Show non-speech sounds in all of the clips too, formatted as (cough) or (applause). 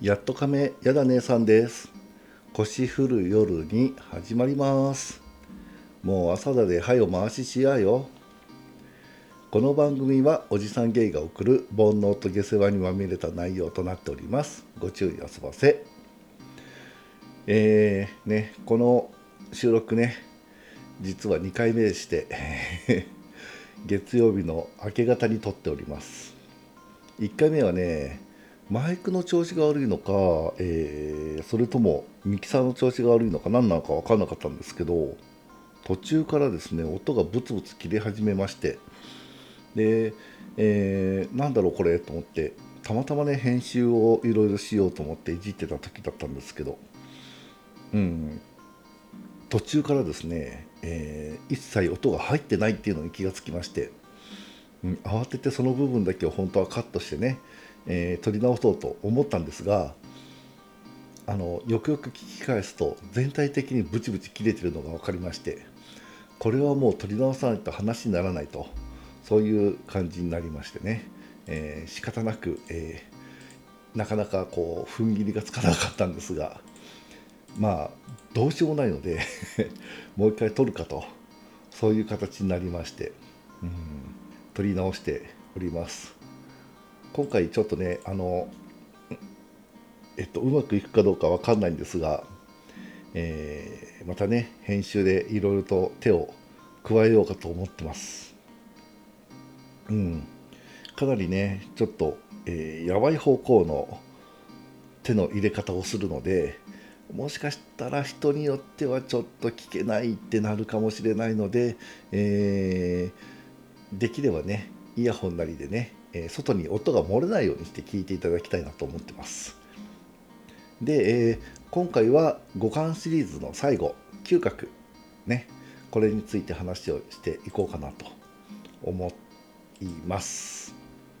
やっとかめやだ姉さんです。腰振る夜に始まります。もう朝だではよ回ししやよ。この番組はおじさんゲイが送る煩悩と下世話にまみれた内容となっております。ご注意あそばせ。えー、ねこの収録ね実は2回目でして (laughs) 月曜日の明け方に撮っております。1回目はねマイクの調子が悪いのか、えー、それともミキサーの調子が悪いのか何なのか分からなかったんですけど途中からですね音がブツブツ切れ始めましてで、えー、なんだろうこれと思ってたまたまね編集をいろいろしようと思っていじってた時だったんですけどうん。途中からですね、えー、一切音が入ってないっていうのに気がつきまして、うん、慌ててその部分だけを本当はカットしてねえー、撮り直そうと思ったんですがあのよくよく聞き返すと全体的にブチブチ切れてるのが分かりましてこれはもう撮り直さないと話にならないとそういう感じになりましてね、えー、仕方なく、えー、なかなかこう踏ん切りがつかなかったんですがまあどうしようもないので (laughs) もう一回撮るかとそういう形になりましてうん撮り直しております。今回ちょっとねあのえっとうまくいくかどうかわかんないんですが、えー、またね編集でいろいろと手を加えようかと思ってます。うん。かなりねちょっと、えー、やばい方向の手の入れ方をするのでもしかしたら人によってはちょっと聞けないってなるかもしれないので、えー、できればねイヤホンなりでねえ外に音が漏れないようにして聞いていただきたいなと思ってます。で、えー、今回は五感シリーズの最後嗅覚ねこれについて話をしていこうかなと思います。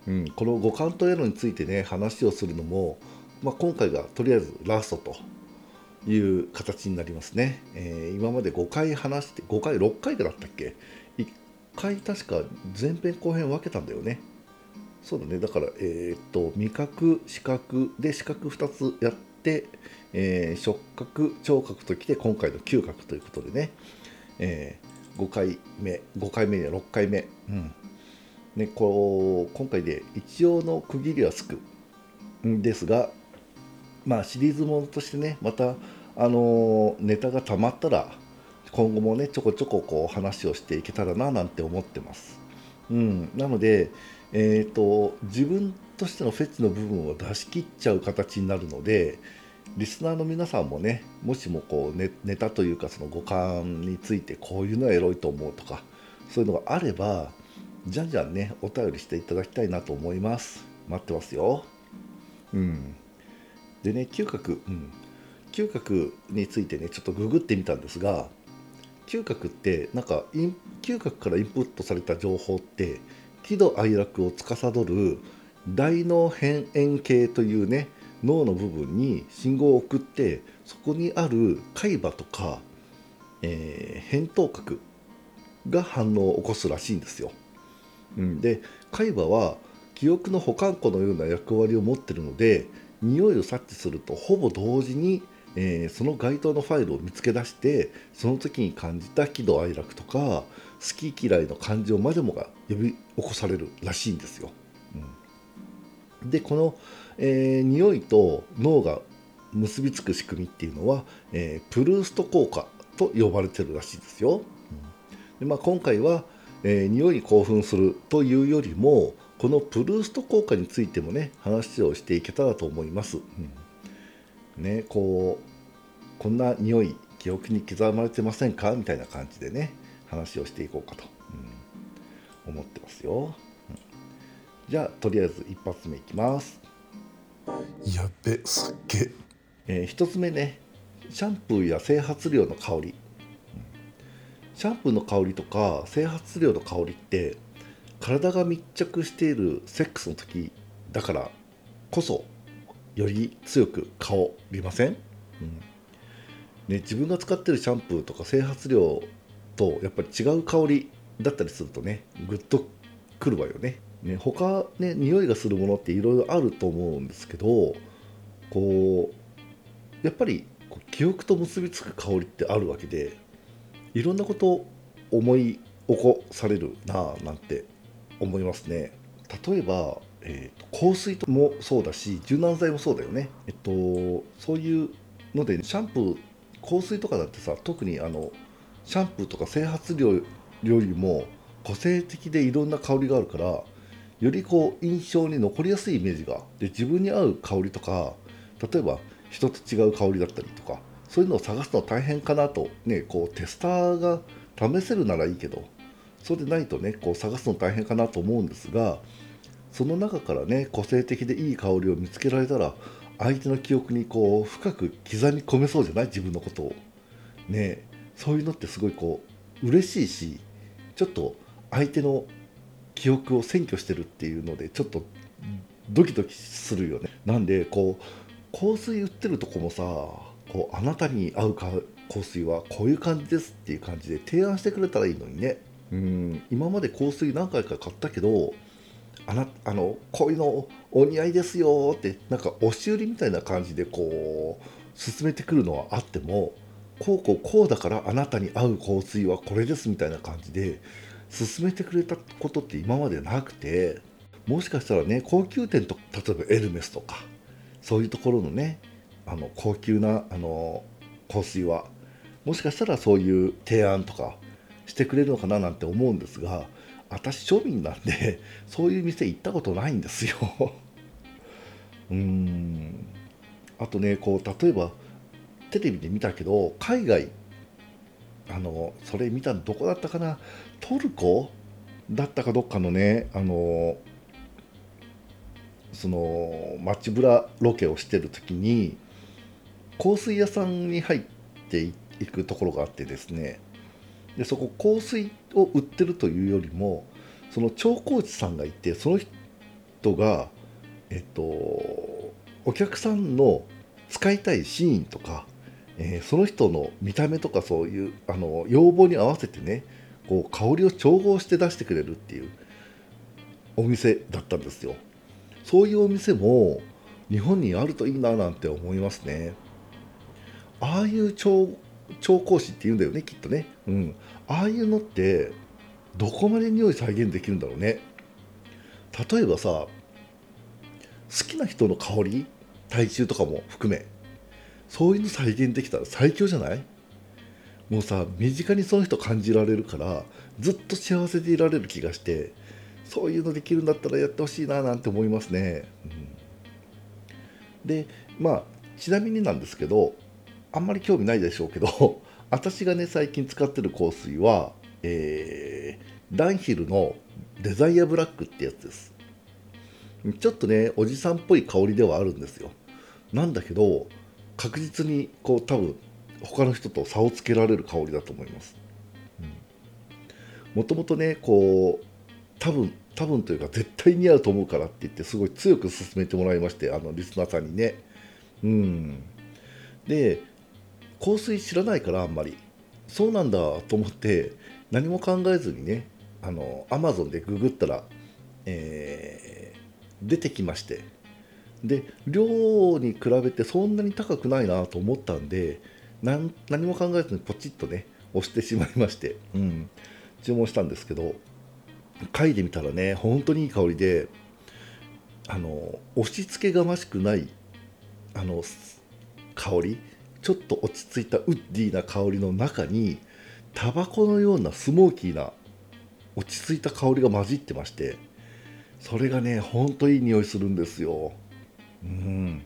うん、この五感というのについてね話をするのも、まあ、今回がとりあえずラストという形になりますね。えー、今まで5回話して5回6回だったっけ？1回確か前編後編分けたんだよね。そうだね。だからえっ、と味覚視覚で視覚2つやって、えー、触覚聴覚ときて今回の嗅覚ということでね、えー、5回目5回目には6回目、うん。ね、こう今回で一応の区切りはつく。んですがまあシリーズものとしてねまたあのネタがたまったら今後もねちょこちょここう話をしていけたらななんて思ってます。うん、なので、えーと、自分としてのフェチの部分を出し切っちゃう形になるのでリスナーの皆さんもねもしもこうネネタというかその五感についてこういうのはエロいと思うとかそういうのがあればじゃんじゃんねお便りしていただきたいなと思います。待ってますよ。うん。でね嗅覚うん。嗅覚についてねちょっとググってみたんですが嗅覚ってなんか嗅覚からインプットされた情報って喜怒哀楽を司る大脳辺縁系というね脳の部分に信号を送ってそこにある海馬とか、えー、扁桃核が反応を起こすらしいんですよ。うん、で海馬は記憶の保管庫のような役割を持ってるので匂いを察知するとほぼ同時にえー、その該当のファイルを見つけ出してその時に感じた喜怒哀楽とか好き嫌いの感情までもが呼び起こされるらしいんですよ。うん、でこの、えー、匂いと脳が結びつく仕組みっていうのは、えー、プルースト効果と呼ばれてるらしいですよ。うん、でまあ、今回は、えー、匂いに興奮するというよりもこのプルースト効果についてもね話をしていけたらと思います。うんねこうこんな匂い記憶に刻まれてませんか？みたいな感じでね話をしていこうかと、うん、思ってますよ、うん、じゃあとりあえず一発目いきます。やっべすっげえ。ー、1つ目ね。シャンプーや整髪料の香り、うん、シャンプーの香りとか整髪料の香りって体が密着しているセックスの時だからこそより強く香りません、うん。ね、自分が使ってるシャンプーとか整髪料とやっぱり違う香りだったりするとねグッとくるわよね。ね他ね匂いがするものっていろいろあると思うんですけどこうやっぱり記憶と結びつく香りってあるわけでいろんなことを思い起こされるなあなんて思いますね。例えば、えーと香水もそうだし柔軟剤もそうだよね。えっとそういうのでシャンプー香水とかだってさ特にあのシャンプーとか整髪料よりも個性的でいろんな香りがあるからよりこう印象に残りやすいイメージがで自分に合う香りとか例えば人と違う香りだったりとかそういうのを探すの大変かなとねこうテスターが試せるならいいけどそうでないとねこう探すの大変かなと思うんですがその中からね個性的でいい香りを見つけられたら相手の記憶にこう深く刻み込めそうじゃない？自分のことを。ね。そういうのってすごいこう嬉しいしちょっと相手の記憶を占拠してるっていうのでちょっとドキドキするよね。なんでこう香水売ってるとこもさこうあなたに合うか香水はこういう感じですっていう感じで提案してくれたらいいのにね。うん今まで香水何回か買ったけどあなあのこういうのお似合いですよってなんか押し売りみたいな感じでこう進めてくるのはあってもこうこうこうだからあなたに合う香水はこれですみたいな感じで進めてくれたことって今までなくてもしかしたらね高級店と例えばエルメスとかそういうところのねあの高級なあの香水はもしかしたらそういう提案とかしてくれるのかななんて思うんですが私庶民なんで (laughs) そういう店行ったことないんですよ。(laughs) うーん。あとねこう例えばテレビで見たけど海外あのそれ見たのどこだったかな？トルコだったかどっかのねあのその街ブラロケをしてる時に香水屋さんに入っていくところがあってですね。でそこ香水を売ってるというよりもその調香師さんがいてその人がえっとお客さんの使いたいシーンとか、えーその人の見た目とかそういうあの要望に合わせてねこう香りを調合して出してくれるっていうお店だったんですよ。そういうお店も日本にあるといいななんて思いますね。ああいう調調香師って言うんだよねきっとね。うん。ああいうのってどこまで匂い再現できるんだろうね。例えばさ好きな人の香り体臭とかも含め。そういうの再現できたら最強じゃない？もうさ身近にその人感じられるからずっと幸せでいられる気がしてそういうのできるんだったらやってほしいななんて思いますね、うん。でまあちなみになんですけどあんまり興味ないでしょうけど (laughs) 私がね最近使ってる香水は、えーダンヒルのデザイアブラックってやつです。ちょっとねおじさんっぽい香りではあるんですよ。なんだけど確実にこう多分他の人と差をつけられる香りだと思います。もともとねこう多分多分というか絶対似合うと思うからって言ってすごい強く勧めてもらいましてあのリスナーさんにね。うん。で香水知らないからあんまり。そうなんだと思って何も考えずにねあのアマゾンでググったら、えー出てきまして。で量に比べてそんなに高くないなと思ったんで何も考えずにポチッとね押してしまいまして、うん、注文したんですけど嗅いでみたらね本当にいい香りであの押し付けがましくないあの香りちょっと落ち着いたウッディーな香りの中にタバコのようなスモーキーな落ち着いた香りが混じってましてそれがねほんといい匂いするんですよ。うん。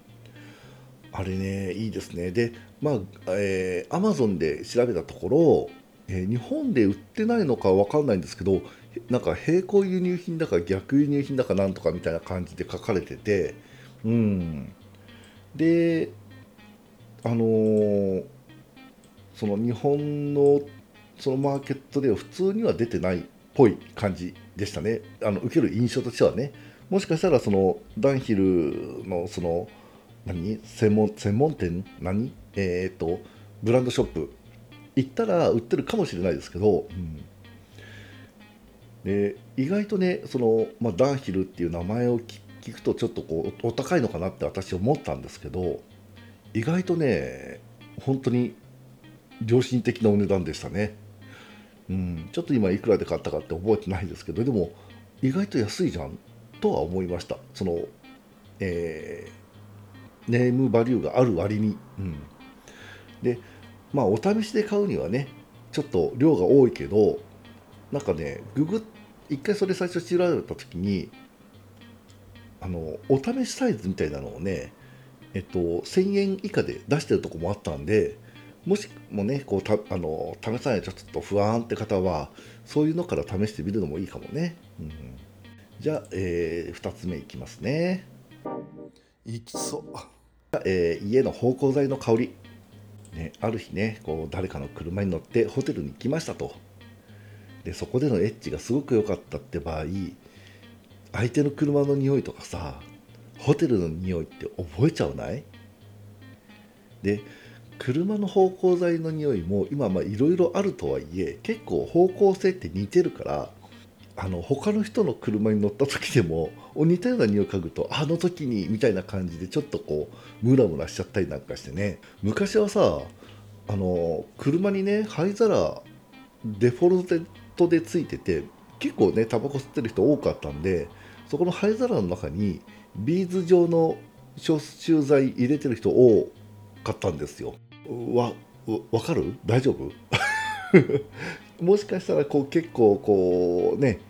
あれねいいですね。でまあえー、アマゾンで調べたところ、えー日本で売ってないのかわかんないんですけどなんか並行輸入品だか逆輸入品だかなんとかみたいな感じで書かれててうん。であのーその日本のそのマーケットでは普通には出てないっぽい感じでしたね。あの受ける印象としてはね。もしかしたらそのダンヒルのその何？専門専門店？何？えっ、とブランドショップ。行ったら売ってるかもしれないですけど、うん。で意外とねその、まあ、ダンヒルっていう名前を聞聞くとちょっとこうお高いのかなって私思ったんですけど意外とね本当に良心的なお値段でしたね、うん、ちょっと今いくらで買ったかって覚えてないですけどでも意外と安いじゃん。とは思いました。その、えー、ネームバリューがある割に、うん、でまあお試しで買うにはねちょっと量が多いけどなんかねググ一回それ最初調べた時にあのお試しサイズみたいなのをねえっと1000円以下で出してるとこもあったんでもしもねこうたあの試さないとちょっと不安って方はそういうのから試してみるのもいいかもね、うん、じゃあ、えー、2つ目いきますね。いきそう、えー、家の芳香剤の香り。ね、ある日ねこう誰かの車に乗ってホテルに行きましたと。でそこでのエッチがすごく良かったって場合相手の車の匂いとかさホテルの匂いって覚えちゃわない？で車の芳香剤の匂いも今いろいろあるとはいえ結構方向性って似てるからあの他の人の車に乗った時でも似たような匂い嗅ぐとあの時にみたいな感じでちょっとこうムラムラしちゃったりなんかしてね。昔はさあの車にね灰皿デフォルトでついてて結構ねタバコ吸ってる人多かったんでそこの灰皿の中にビーズ状の消臭剤入れてる人多かったんですよ。わわかる？大丈夫？(laughs) もしかしたらこう結構こうね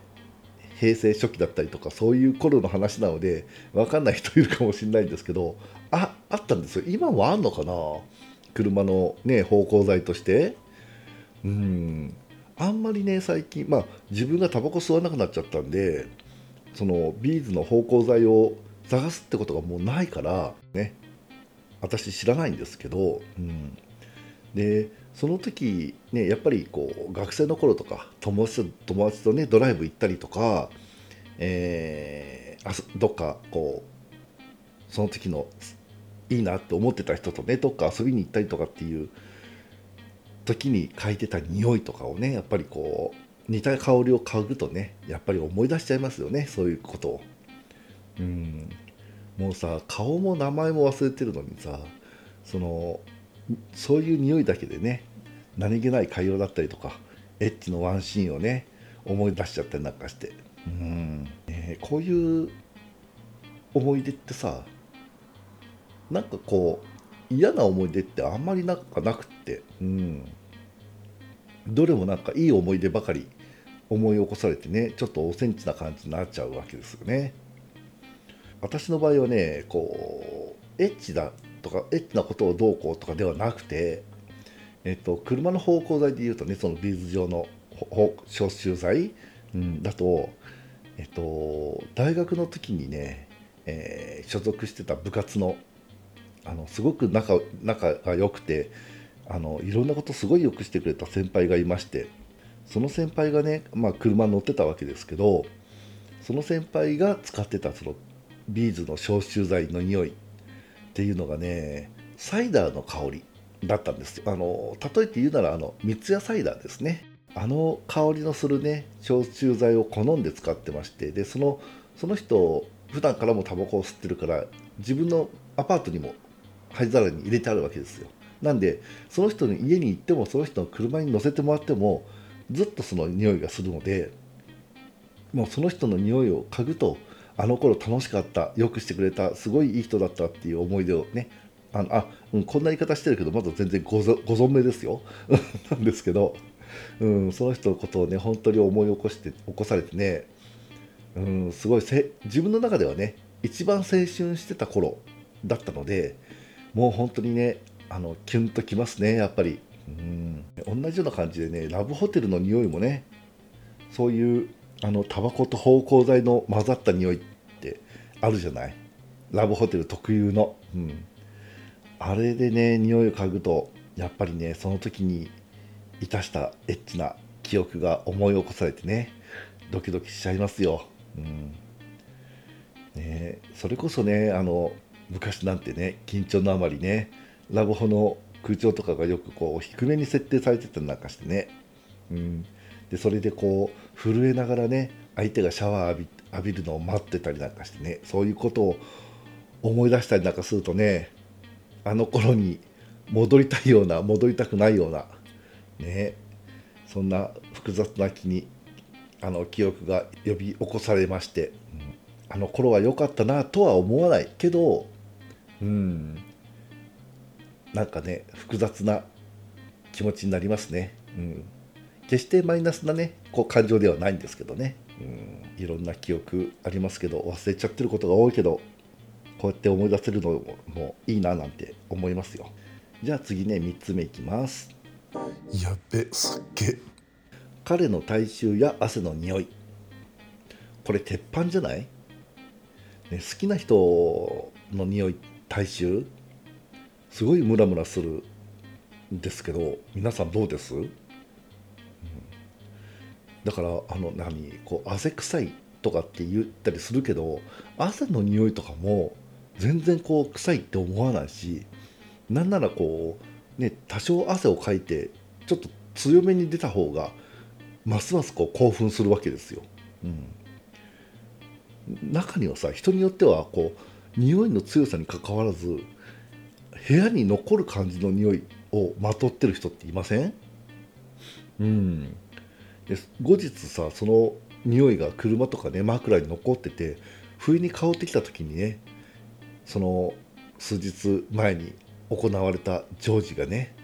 平成初期だったりとかそういう頃の話なので分かんない人いるかもしれないんですけどああったんですよ。今もあんのかな？車のね芳香剤として。うん。あんまりね最近まあ自分がタバコ吸わなくなっちゃったんでそのビーズの芳香剤を探すってことがもうないからね。私知らないんですけど、うん、でその時ねやっぱりこう学生の頃とか友達とねドライブ行ったりとか、えー、あどっかこうその時のいいなって思ってた人とねどっか遊びに行ったりとかっていう時に嗅いでた匂いとかをねやっぱりこう似た香りを嗅ぐとねやっぱり思い出しちゃいますよねそういうことを。うんもうさ顔も名前も忘れてるのにさそのそういう匂いだけでね何気ない会話だったりとかエッチのワンシーンをね思い出しちゃったりなんかして。うん、え、こういう思い出ってさなんかこう嫌な思い出ってあんまりなんかなくって。うん。どれもなんかいい思い出ばかり思い起こされてねちょっとおセンチな感じになっちゃうわけですよね。私の場合はねこうエッチだとかエッチなことをどうこうとかではなくて、えっと、車の芳香剤でいうとねそのビーズ状の消臭剤、うん、だと、えっと、大学の時にね、えー、所属してた部活のあのすごく仲仲が良くてあのいろんなことすごいよくしてくれた先輩がいましてその先輩がね、まあ、車乗ってたわけですけどその先輩が使ってたそのビーズの消臭剤の匂いっていうのがねサイダーの香りだったんですあの例えて言うならあの三ツ矢サイダーですね。あの香りのするね消臭剤を好んで使ってましてでそのその人普段からもタバコを吸ってるから自分のアパートにも灰皿に入れてあるわけですよ。なんでその人の家に行ってもその人の車に乗せてもらってもずっとその匂いがするのでもうその人の匂いを嗅ぐとあの頃楽しかったよくしてくれたすごいいい人だったっていう思い出をねあのあ、うん、こんな言い方してるけどまだ全然ご存命ですよ。(laughs) なんですけど、うん、その人のことをね本当に思い起こして起こされてね、うん、すごい自分の中ではね一番青春してた頃だったのでもう本当にねあのキュンときますねやっぱり、うん、同じような感じでねラブホテルの匂いもねそういうあのタバコと芳香剤の混ざった匂いってあるじゃない？ラブホテル特有の、うん、あれでね匂いを嗅ぐとやっぱりねその時にいたしたエッチな記憶が思い起こされてねドキドキしちゃいますよ、うん。ね、それこそねあの昔なんてね緊張のあまりねラブホの空調とかがよくこう低めに設定されてたりなんかしてね、うん、でそれでこう震えながらね相手がシャワー浴び浴びるのを待ってたりなんかしてねそういうことを思い出したりなんかするとねあの頃に戻りたいような戻りたくないようなねそんな複雑な気にあの記憶が呼び起こされまして、うんあの頃は良かったなとは思わないけどうんなんかね複雑な気持ちになりますね。うん決してマイナスなねこう感情ではないんですけどね、うん、いろんな記憶ありますけど忘れちゃってることが多いけどこうやって思い出せるのもいいななんて思いますよ。じゃあ次ね3つ目いきます。やっべすっげ彼の体臭や汗の匂い。これ鉄板じゃない、ね、好きな人の匂い体臭？すごいムラムラするんですけど皆さんどうです、うんだからあの何こう汗臭いとかって言ったりするけど汗の匂いとかも全然こう臭いって思わないしなんならこうね多少汗をかいてちょっと強めに出た方がますますこう興奮するわけですよ。うん、中にはさ人によってはこう匂いの強さにかかわらず部屋に残る感じの匂いをまとってる人っていません？うん。で後日さその匂いが車とかね枕に残ってて不意に香ってきた時にねその数日前に行われた常時がね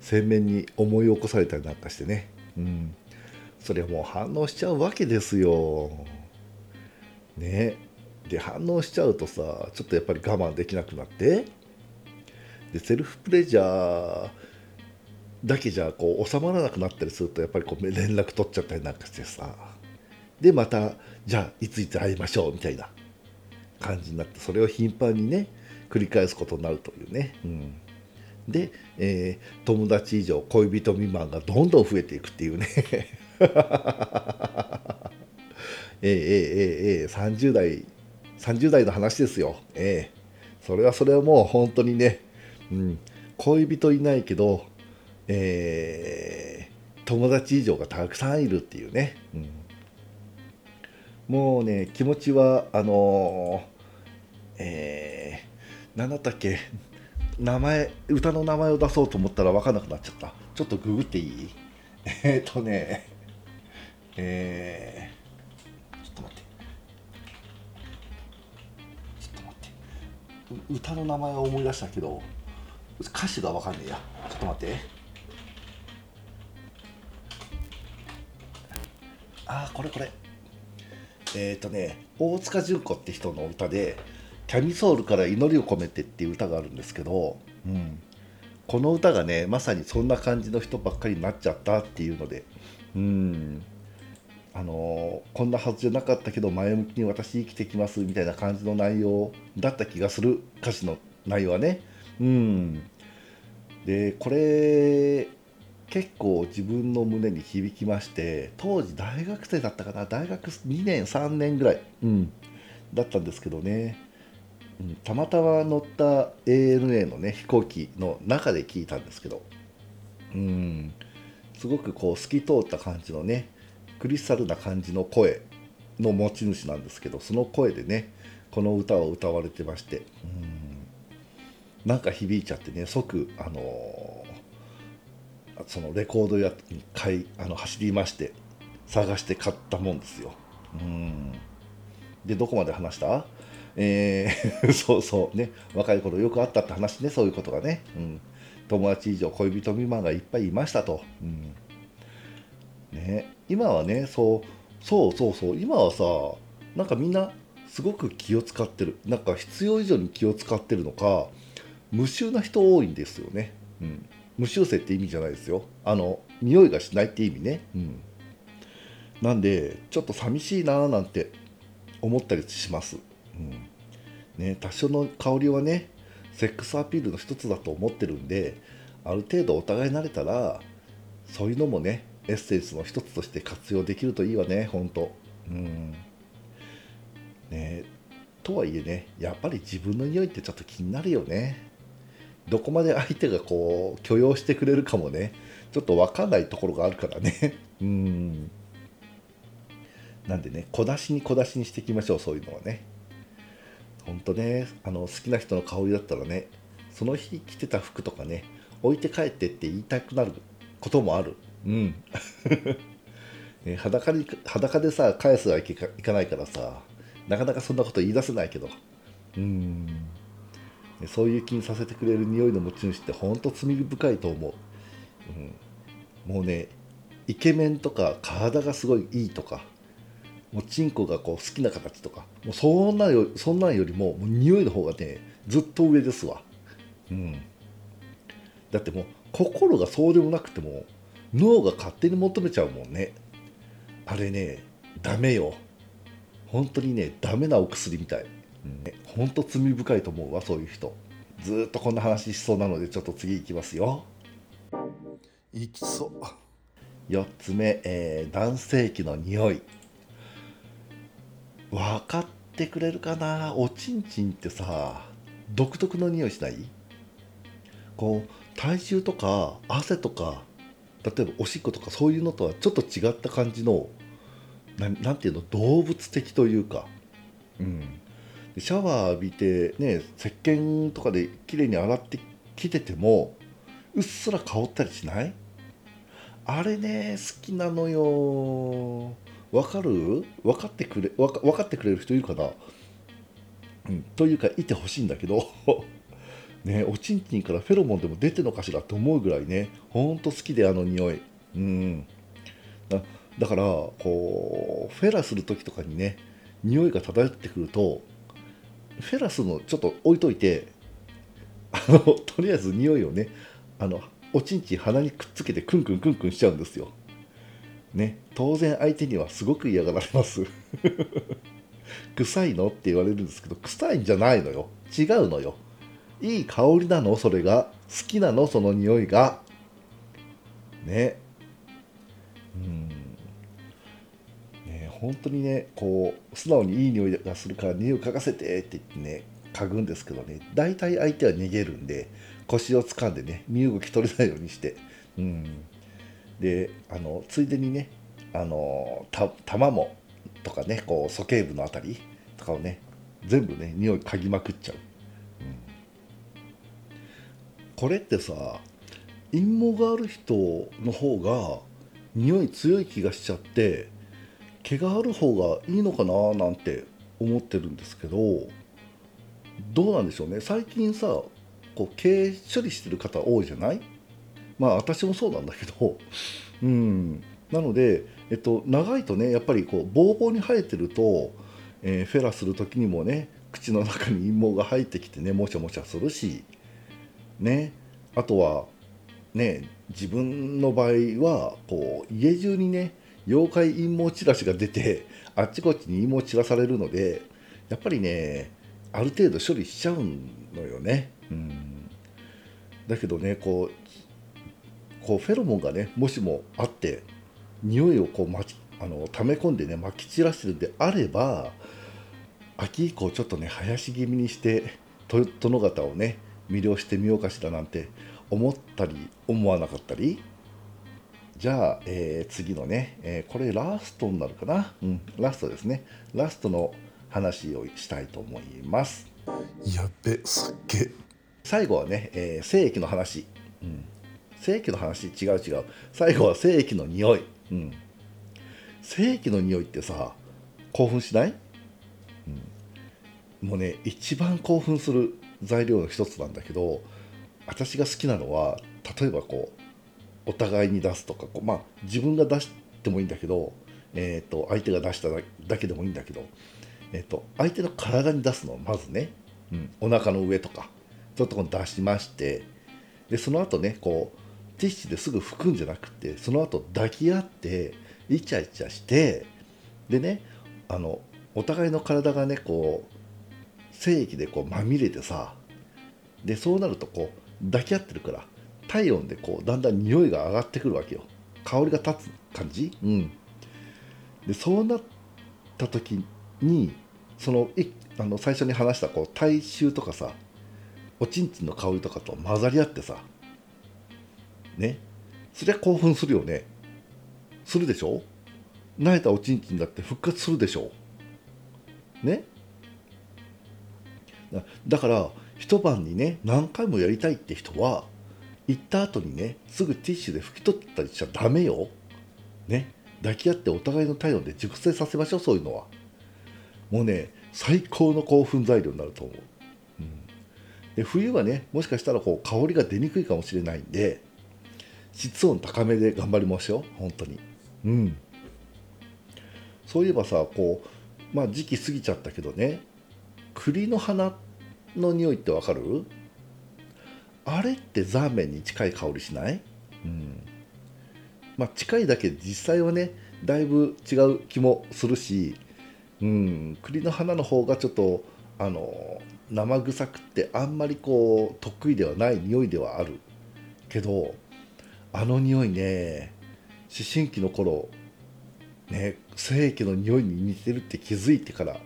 鮮明に思い起こされたりなんかしてね、うん、それはもう反応しちゃうわけですよ。ね。で反応しちゃうとさちょっとやっぱり我慢できなくなって。でセルフプレジャーだけじゃこう収まらなくなったりするとやっぱりこう連絡取っちゃったりなんかしてさ。でまたじゃあいついつ会いましょうみたいな感じになってそれを頻繁にね繰り返すことになるというね、うん、で、えー友達以上恋人未満がどんどん増えていくっていうね。(laughs) ええええええ30代30代の話ですよ。ええ。それはそれはもう本当にね、うん、恋人いないけどえー友達以上がたくさんいるっていうね、うん、もうね気持ちはあのーえー、何だったっけ？名前歌の名前を出そうと思ったら分かんなくなっちゃった。ちょっとググっていい？(laughs) えっとねえー、ちょっと待って。ちょっと待って。歌の名前は思い出したけど歌詞が分かんねえや。ちょっと待って。ああこれこれ。えっ、ー、とね大塚純子って人の歌で「キャミソールから祈りを込めて」っていう歌があるんですけど、うん、この歌がねまさにそんな感じの人ばっかりになっちゃったっていうのでうん。あのーこんなはずじゃなかったけど前向きに私生きてきますみたいな感じの内容だった気がする歌詞の内容はね。うん。でこれ結構自分の胸に響きまして当時大学生だったかな大学2年3年ぐらい、うん、だったんですけどね、うん、たまたま乗った ANA のね飛行機の中で聞いたんですけどうんすごくこう透き通った感じのねクリスタルな感じの声の持ち主なんですけどその声でねこの歌を歌われてましてうんなんか響いちゃってね即あのーそのレコード屋に買いあの走りまして探して買ったもんですよ。うん。でどこまで話した？えー (laughs) そうそうね。若い頃よくあったって話ねそういうことがね、うん、友達以上恋人未満がいっぱいいましたと、うん。ね、今はねそうそうそうそう。今はさなんかみんなすごく気を使ってる。なんか必要以上に気を使ってるのか無臭な人多いんですよね、うん、無臭性って意味じゃないですよ。あの匂いがしないって意味ね、うん、なんでちょっと寂しいなーなんて思ったりします、うん。ね、多少の香りはねセックスアピールの一つだと思ってるんである程度お互い慣れたらそういうのもねエッセンスの一つとして活用できるといいわねほんと。うん。ねとはいえねやっぱり自分の匂いってちょっと気になるよね。どこまで相手がこう許容してくれるかもね。ちょっと分かんないところがあるからね。(laughs) うん。なんでね小出しに小出しにしていきましょうそういうのはね。ほんとねあの好きな人の香りだったらねその日着てた服とかね置いて帰ってって言いたくなることもある。うん、(laughs) 裸に裸でさ返すわけいかないからさなかなかそんなこと言い出せないけど。うん。そういう気にさせてくれる匂いの持ち主ってほんと罪深いと思う、うん、もうねイケメンとか体がすごいいいとかもうチンコがこう好きな形とかもうそんなよそんなんよりももう匂いの方がねずっと上ですわ、うん、だってもう心がそうでもなくても脳が勝手に求めちゃうもんね。あれねダメよ。本当にねダメなお薬みたい、うん、本当罪深いと思うわそういう人。ずっとこんな話しそうなのでちょっと次いきますよ。いきそう。4つ目、えー、男性器の匂い。分かってくれるかな？おちんちんってさ独特の匂いしない？こう体重とか汗とか例えばおしっことかそういうのとはちょっと違った感じのななんていうの？動物的というか、うん、シャワー浴びてね石鹸とかできれいに洗ってきててもうっすら香ったりしない？あれね好きなのよ。わかる？分かってくれわか分かってくれる人いるかな、うん、というかいてほしいんだけど。(laughs) ねおちんちんからフェロモンでも出てるのかしらって思うぐらいねほんと好きであの匂い。うん。だからこうフェラする時とかにね匂いが漂ってくるとフェラスのちょっと置いといてあの (laughs) とりあえず匂いをねあのおちんちん鼻にくっつけてクンクンクンクンしちゃうんですよ。ね。当然相手にはすごく嫌がられます。(laughs) 臭いの？って言われるんですけど臭いんじゃないのよ。違うのよ。いい香りなの？それが。好きなの？その匂いが。ね。本当にねこう素直にいい匂いがするから匂い嗅がせてって言ってね嗅ぐんですけどね大体相手は逃げるんで腰を掴んでね身動き取れないようにしてうん。であのついでにねあのた玉もとかねこう鼠径部のあたりとかをね全部ね匂い嗅ぎまくっちゃう。うん。これってさ陰謀がある人の方が匂い強い気がしちゃって毛がある方がいいのかななんて思ってるんですけどどうなんでしょうね。最近さこう毛処理してる方多いじゃない？まあ私もそうなんだけど。(laughs) うん。なので、えっと、長いとねやっぱりこうボーボーに生えてると、えー、フェラする時にもね口の中に陰毛が入ってきてねもしゃもしゃするしね。あとはね自分の場合はこう家中にね妖怪陰謀チラシが出てあっちこっちに陰謀散らされるのでやっぱりねある程度処理しちゃうのよね。うんだけどねこうこうフェロモンがねもしもあって匂いをこうまあの溜め込んでねまき散らしてるんであれば秋以降ちょっとね生やし気味にして殿方をね魅了してみようかしらなんて思ったり思わなかったりじゃあ、えー、次のね、えー、これラストになるかな、うん、ラストですね。ラストの話をしたいと思います。やっべすっげ最後はね、えー、精液の話、うん、精液の話？違う違う。最後は精液の匂い、うん、精液の匂いってさ興奮しない、うん、もうね一番興奮する材料の一つなんだけど私が好きなのは例えばこうお互いに出すとかこう、まあ、自分が出してもいいんだけど、えーと、相手が出しただけでもいいんだけど、えーと、相手の体に出すのまずね、うん、お腹の上とかちょっと出しましてでその後ねこうティッシュですぐ拭くんじゃなくてその後抱き合ってイチャイチャしてでねあのお互いの体がねこう精液でこうまみれてさでそうなるとこう抱き合ってるから体温でこうだんだん匂いが上がってくるわけよ。香りが立つ感じ？うん。でそうなった時にそのいあの最初に話したこう体臭とかさおちんちんの香りとかと混ざり合ってさね？そりゃ興奮するよね。するでしょ？慣れたおちんちんだって復活するでしょ？ね？だから一晩にね何回もやりたいって人は行った後にねすぐティッシュで拭き取ったりしちゃダメよ。ね。抱き合ってお互いの体温で熟成させましょうそういうのは。もうね最高の興奮材料になると思う、うん、で冬はねもしかしたらこう香りが出にくいかもしれないんで室温高めで頑張りましょう本当に。うん。そういえばさこうまあ時期過ぎちゃったけどね栗の花の匂いってわかる？あれってザーメンに近い香りしない？うん。まあ近いだけで実際はねだいぶ違う気もするしうん。栗の花の方がちょっとあの生臭くってあんまりこう得意ではない匂いではある。けどあの匂いね思春期の頃ね精液の匂いに似てるって気づいてから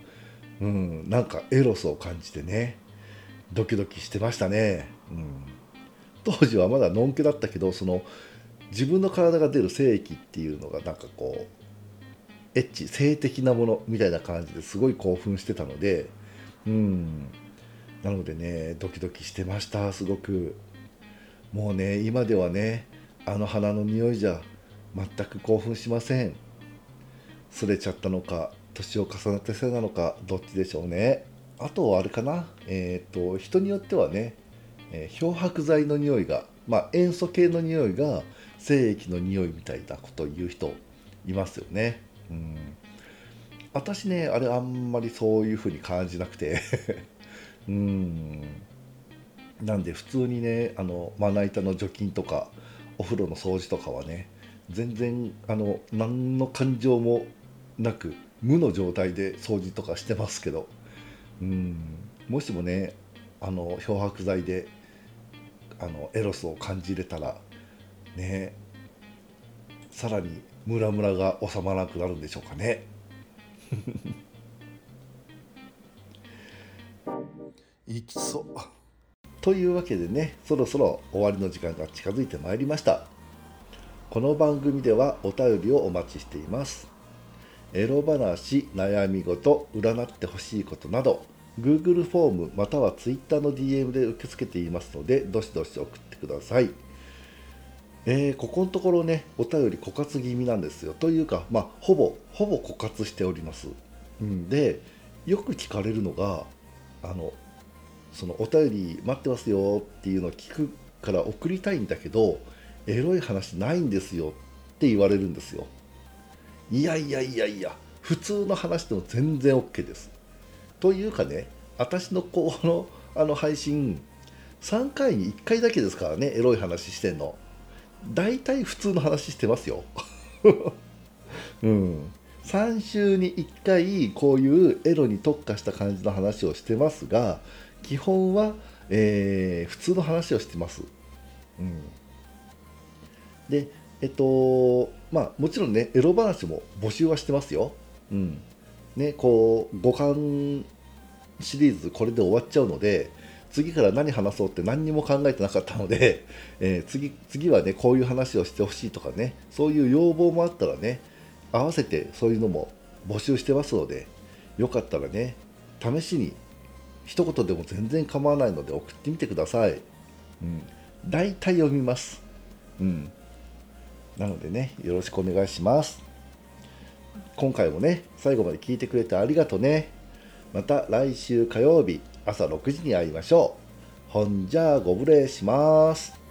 うん。なんかエロスを感じてねドキドキしてましたね、うん、当時はまだのんけだったけどその自分の体が出る精液っていうのがなんかこうエッチ性的なものみたいな感じですごい興奮してたのでうん。なのでねドキドキしてましたすごく。もうね今ではねあの花の匂いじゃ全く興奮しません。すれちゃったのか年を重ねたせいなのかどっちでしょうね。あとはあれかな。えっ、と人によってはね、えー漂白剤の匂いがまあ塩素系の匂いが精液の匂いみたいなことを言う人いますよね。うん。私ねあれあんまりそういう風に感じなくて。(laughs) うん。なんで普通にねあのまな板の除菌とかお風呂の掃除とかはね全然あの何の感情もなく無の状態で掃除とかしてますけど。うん。もしもねあの漂白剤であのエロスを感じれたらねさらにムラムラが収まらなくなるんでしょうかね。(laughs) いきそう。というわけでねそろそろ終わりの時間が近づいてまいりました。この番組ではお便りをお待ちしています。エロ話悩み事占ってほしいことなど Google フォームまたは Twitter の DM で受け付けていますのでどしどし送ってください。えーここのところねお便り枯渇気味なんですよ。というかまあほぼほぼ枯渇しております、うん、でよく聞かれるのがあのそのお便り待ってますよっていうのを聞くから送りたいんだけどエロい話ないんですよって言われるんですよ。いやいやいやいや普通の話でも全然 OK です。というかね私のこのあの配信3回に1回だけですからねエロい話してんの。大体普通の話してますよ。(laughs) うん。3週に1回こういうエロに特化した感じの話をしてますが基本は、えー普通の話をしてます。うん、でえっとまあもちろんねエロ話も募集はしてますよ。うん、ねこう五感シリーズこれで終わっちゃうので次から何話そうって何にも考えてなかったので、(laughs) えー次次はねこういう話をしてほしいとかねそういう要望もあったらね合わせてそういうのも募集してますのでよかったらね試しに一言でも全然構わないので送ってみてください。うん、大体読みます。うん。なのでね、よろしくお願いします。今回もね、最後まで聞いてくれてありがとうね。また来週火曜日朝6時に会いましょう。ほんじゃあご無礼します。